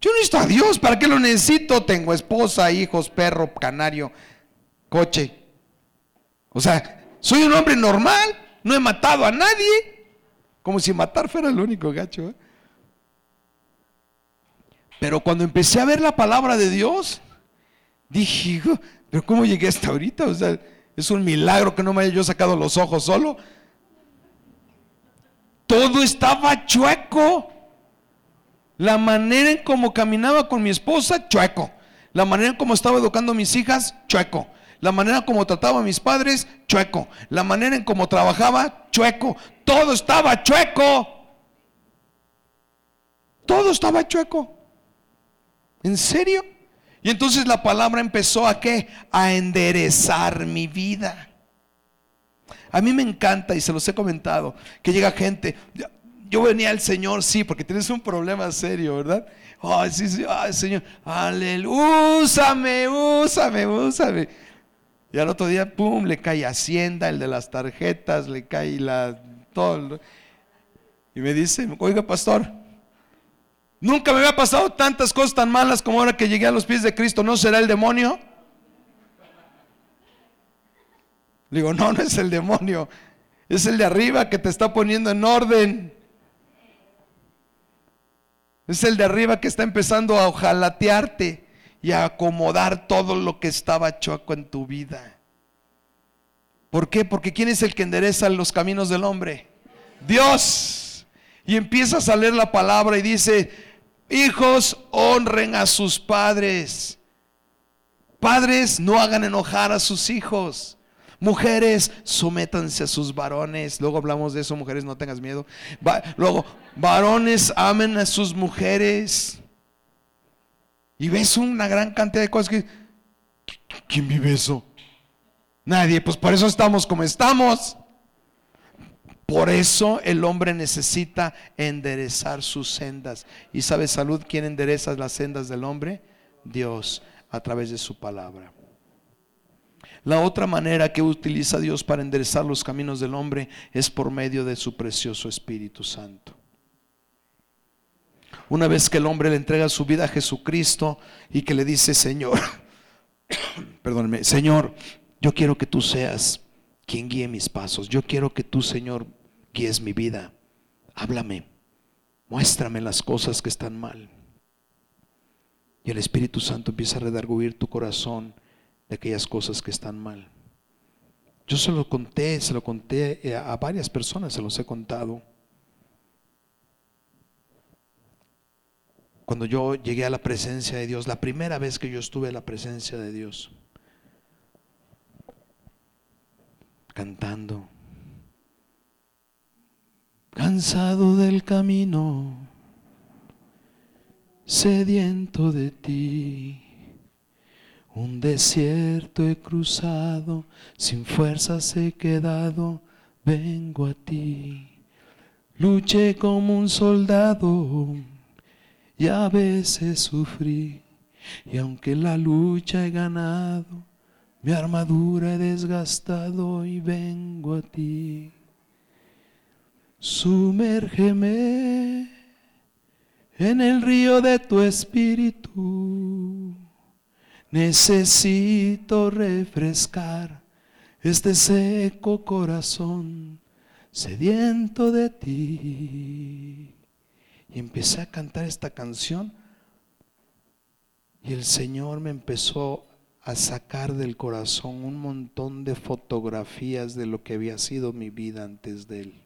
Yo necesito a Dios, ¿para qué lo necesito? Tengo esposa, hijos, perro, canario, coche. O sea, soy un hombre normal no he matado a nadie. Como si matar fuera el único gacho. ¿eh? Pero cuando empecé a ver la palabra de Dios, dije, pero ¿cómo llegué hasta ahorita? O sea, es un milagro que no me haya yo sacado los ojos solo. Todo estaba chueco. La manera en cómo caminaba con mi esposa, chueco. La manera en cómo estaba educando a mis hijas, chueco. La manera como trataba a mis padres, chueco. La manera en cómo trabajaba, chueco. Todo estaba chueco. Todo estaba chueco. ¿En serio? Y entonces la palabra empezó a qué? A enderezar mi vida. A mí me encanta, y se los he comentado, que llega gente. Yo venía al Señor, sí, porque tienes un problema serio, ¿verdad? Ay, sí, sí, ay, Señor, aleluya, úsame, úsame, úsame. Y al otro día, pum, le cae Hacienda, el de las tarjetas, le cae la todo. Y me dice, oiga, pastor, nunca me había pasado tantas cosas tan malas como ahora que llegué a los pies de Cristo. ¿No será el demonio? Digo, no, no es el demonio, es el de arriba que te está poniendo en orden. Es el de arriba que está empezando a ojalatearte y a acomodar todo lo que estaba choco en tu vida. ¿Por qué? Porque ¿quién es el que endereza los caminos del hombre? Dios. Y empiezas a leer la palabra y dice, hijos honren a sus padres. Padres no hagan enojar a sus hijos. Mujeres, sométanse a sus varones. Luego hablamos de eso, mujeres, no tengas miedo. luego, varones, amen a sus mujeres. Y ves una gran cantidad de cosas que... ¿Quién vive eso? Nadie, pues por eso estamos como estamos. Por eso el hombre necesita enderezar sus sendas. ¿Y sabe salud quién endereza las sendas del hombre? Dios, a través de su palabra. La otra manera que utiliza Dios para enderezar los caminos del hombre es por medio de su precioso Espíritu Santo. Una vez que el hombre le entrega su vida a Jesucristo y que le dice, Señor, [COUGHS] perdóneme, Señor, yo quiero que tú seas quien guíe mis pasos. Yo quiero que tú, Señor, guíes mi vida. Háblame. Muéstrame las cosas que están mal. Y el Espíritu Santo empieza a redarguir tu corazón de aquellas cosas que están mal. Yo se lo conté, se lo conté eh, a varias personas, se los he contado. Cuando yo llegué a la presencia de Dios, la primera vez que yo estuve en la presencia de Dios, cantando. Cansado del camino, sediento de ti, un desierto he cruzado, sin fuerzas he quedado, vengo a ti. Luché como un soldado y a veces sufrí, y aunque la lucha he ganado, mi armadura he desgastado y vengo a ti. Sumérgeme en el río de tu espíritu. Necesito refrescar este seco corazón sediento de ti. Y empecé a cantar esta canción y el Señor me empezó a sacar del corazón un montón de fotografías de lo que había sido mi vida antes de Él.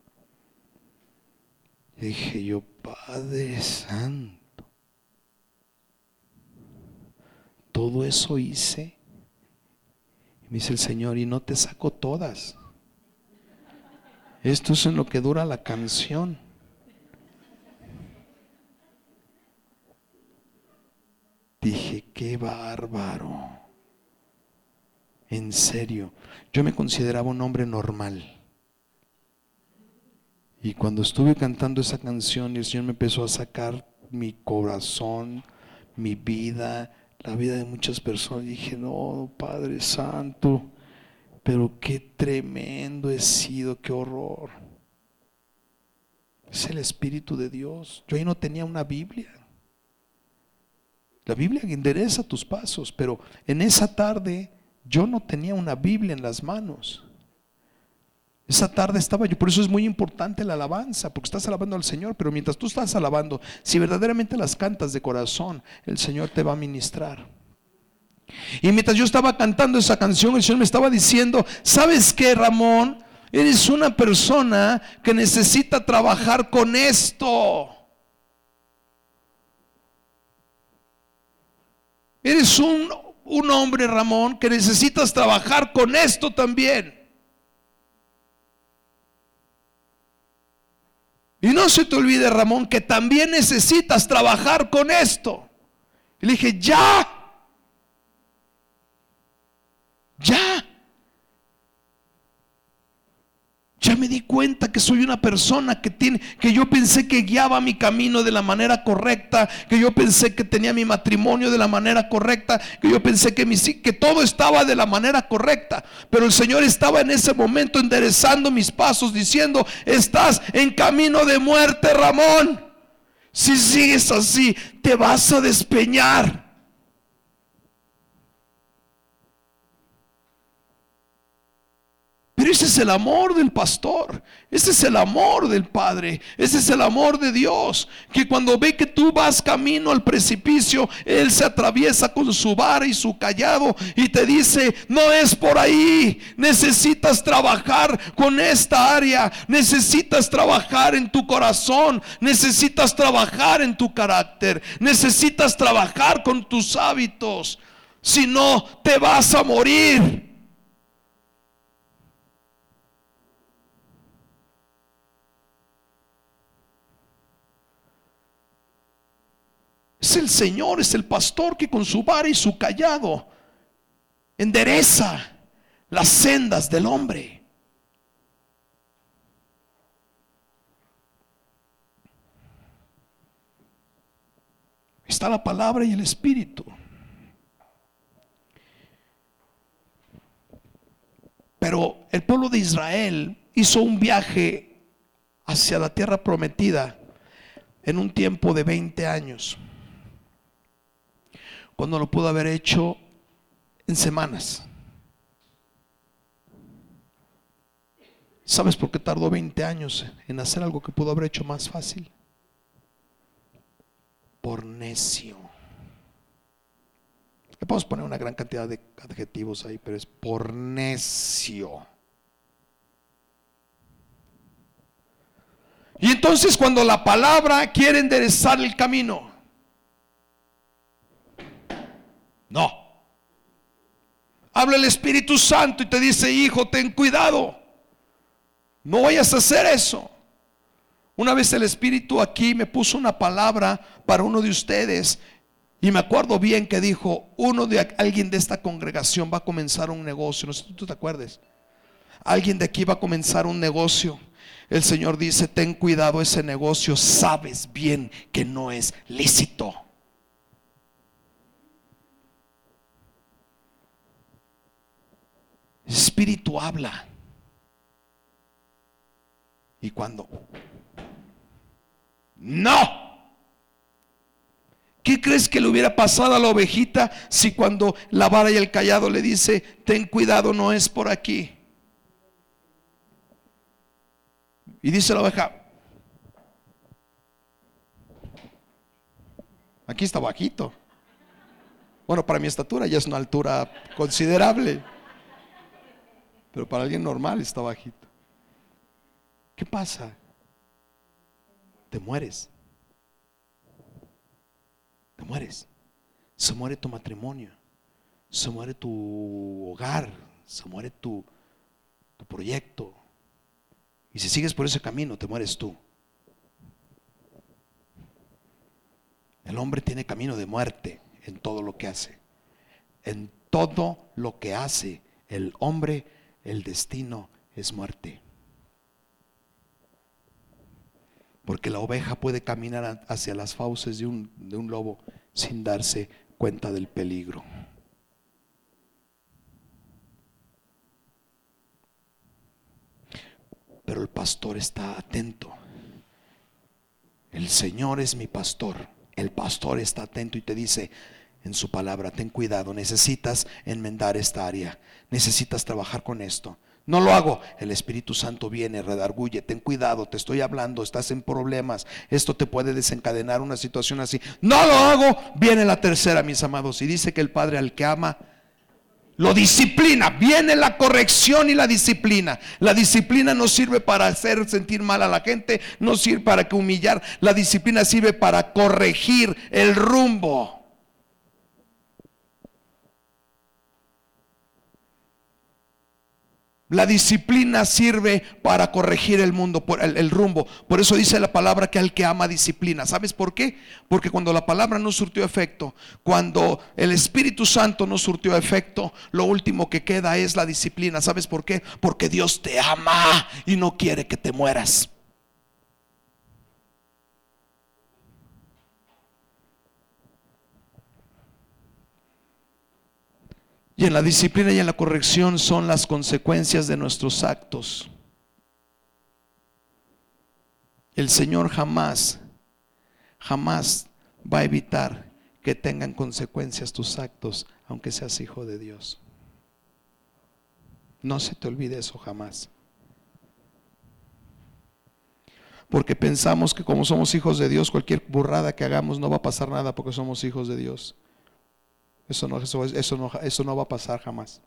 Y dije yo, Padre Santo, todo eso hice. Y me dice el Señor, y no te saco todas. Esto es en lo que dura la canción. Dije, qué bárbaro. En serio, yo me consideraba un hombre normal. Y cuando estuve cantando esa canción el Señor me empezó a sacar mi corazón, mi vida, la vida de muchas personas, dije, no, Padre Santo, pero qué tremendo he sido, qué horror. Es el Espíritu de Dios. Yo ahí no tenía una Biblia. La Biblia endereza tus pasos, pero en esa tarde yo no tenía una Biblia en las manos. Esa tarde estaba yo, por eso es muy importante la alabanza, porque estás alabando al Señor, pero mientras tú estás alabando, si verdaderamente las cantas de corazón, el Señor te va a ministrar. Y mientras yo estaba cantando esa canción, el Señor me estaba diciendo, ¿sabes qué, Ramón? Eres una persona que necesita trabajar con esto. Eres un un hombre, Ramón, que necesitas trabajar con esto también. Y no se te olvide, Ramón, que también necesitas trabajar con esto. Y le dije, ya, ya. Ya me di cuenta que soy una persona que tiene, que yo pensé que guiaba mi camino de la manera correcta, que yo pensé que tenía mi matrimonio de la manera correcta, que yo pensé que, mi, que todo estaba de la manera correcta. Pero el Señor estaba en ese momento enderezando mis pasos, diciendo, estás en camino de muerte, Ramón. Si sigues así, te vas a despeñar. Ese es el amor del pastor, ese es el amor del Padre, ese es el amor de Dios, que cuando ve que tú vas camino al precipicio, Él se atraviesa con su vara y su callado y te dice, no es por ahí, necesitas trabajar con esta área, necesitas trabajar en tu corazón, necesitas trabajar en tu carácter, necesitas trabajar con tus hábitos, si no te vas a morir. Es el Señor, es el pastor que con su vara y su callado endereza las sendas del hombre. Está la palabra y el espíritu. Pero el pueblo de Israel hizo un viaje hacia la tierra prometida en un tiempo de 20 años cuando lo pudo haber hecho en semanas. ¿Sabes por qué tardó 20 años en hacer algo que pudo haber hecho más fácil? Por necio. Le podemos poner una gran cantidad de adjetivos ahí, pero es por necio. Y entonces cuando la palabra quiere enderezar el camino, No. Habla el Espíritu Santo y te dice, hijo, ten cuidado. No vayas a hacer eso. Una vez el Espíritu aquí me puso una palabra para uno de ustedes y me acuerdo bien que dijo, uno de alguien de esta congregación va a comenzar un negocio. No sé si tú te acuerdes. Alguien de aquí va a comenzar un negocio. El Señor dice, ten cuidado ese negocio, sabes bien que no es lícito. Espíritu habla. Y cuando no. ¿Qué crees que le hubiera pasado a la ovejita si cuando la vara y el callado le dice, ten cuidado, no es por aquí? Y dice la oveja, aquí está bajito. Bueno, para mi estatura ya es una altura considerable. Pero para alguien normal está bajito. ¿Qué pasa? Te mueres. Te mueres. Se muere tu matrimonio. Se muere tu hogar. Se muere tu, tu proyecto. Y si sigues por ese camino, te mueres tú. El hombre tiene camino de muerte en todo lo que hace. En todo lo que hace, el hombre el destino es muerte. Porque la oveja puede caminar hacia las fauces de un, de un lobo sin darse cuenta del peligro. Pero el pastor está atento. El Señor es mi pastor. El pastor está atento y te dice, en su palabra. Ten cuidado, necesitas enmendar esta área, necesitas trabajar con esto. No lo hago. El Espíritu Santo viene, redarguye. Ten cuidado, te estoy hablando, estás en problemas. Esto te puede desencadenar una situación así. No lo hago. Viene la tercera, mis amados. Y dice que el Padre al que ama lo disciplina. Viene la corrección y la disciplina. La disciplina no sirve para hacer sentir mal a la gente, no sirve para que humillar. La disciplina sirve para corregir el rumbo. La disciplina sirve para corregir el mundo, el, el, rumbo. Por eso dice la palabra que al que ama disciplina. ¿Sabes por qué? Porque cuando la palabra no surtió efecto, cuando el Espíritu Santo no surtió efecto, lo último que queda es la disciplina. ¿Sabes por qué? Porque Dios te ama y no quiere que te mueras. Y en la disciplina y en la corrección son las consecuencias de nuestros actos. El Señor jamás, jamás va a evitar que tengan consecuencias tus actos, aunque seas hijo de Dios. No se te olvide eso jamás. Porque pensamos que como somos hijos de Dios, cualquier burrada que hagamos no va a pasar nada porque somos hijos de Dios. Eso no, eso, eso no, eso no va a pasar jamás.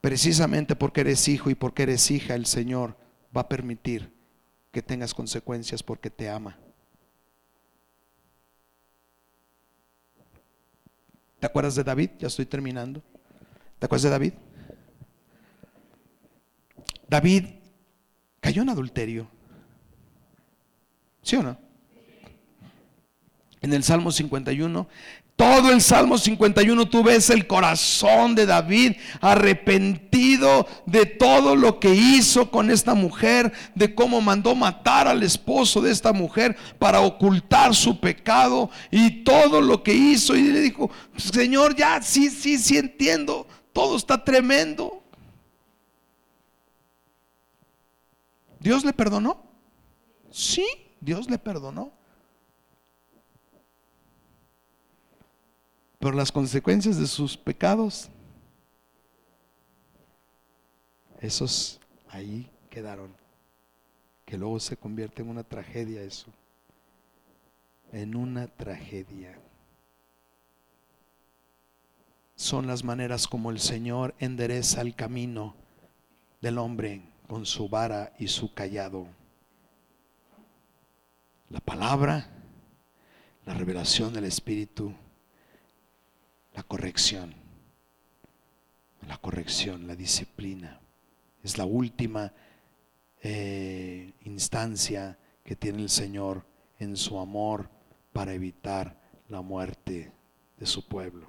Precisamente porque eres hijo y porque eres hija, el Señor va a permitir que tengas consecuencias porque te ama. ¿Te acuerdas de David? Ya estoy terminando. ¿Te acuerdas de David? David cayó en adulterio. ¿Sí o no? En el Salmo 51 todo el Salmo 51 tú ves el corazón de David arrepentido de todo lo que hizo con esta mujer, de cómo mandó matar al esposo de esta mujer para ocultar su pecado y todo lo que hizo. Y le dijo, Señor, ya sí, sí, sí entiendo, todo está tremendo. ¿Dios le perdonó? Sí, Dios le perdonó. Pero las consecuencias de sus pecados, esos ahí quedaron. Que luego se convierte en una tragedia eso. En una tragedia. Son las maneras como el Señor endereza el camino del hombre con su vara y su callado. La palabra, la revelación del Espíritu la corrección. La corrección, la disciplina. Es la última eh, instancia que tiene el Señor en su amor para evitar la muerte de su pueblo.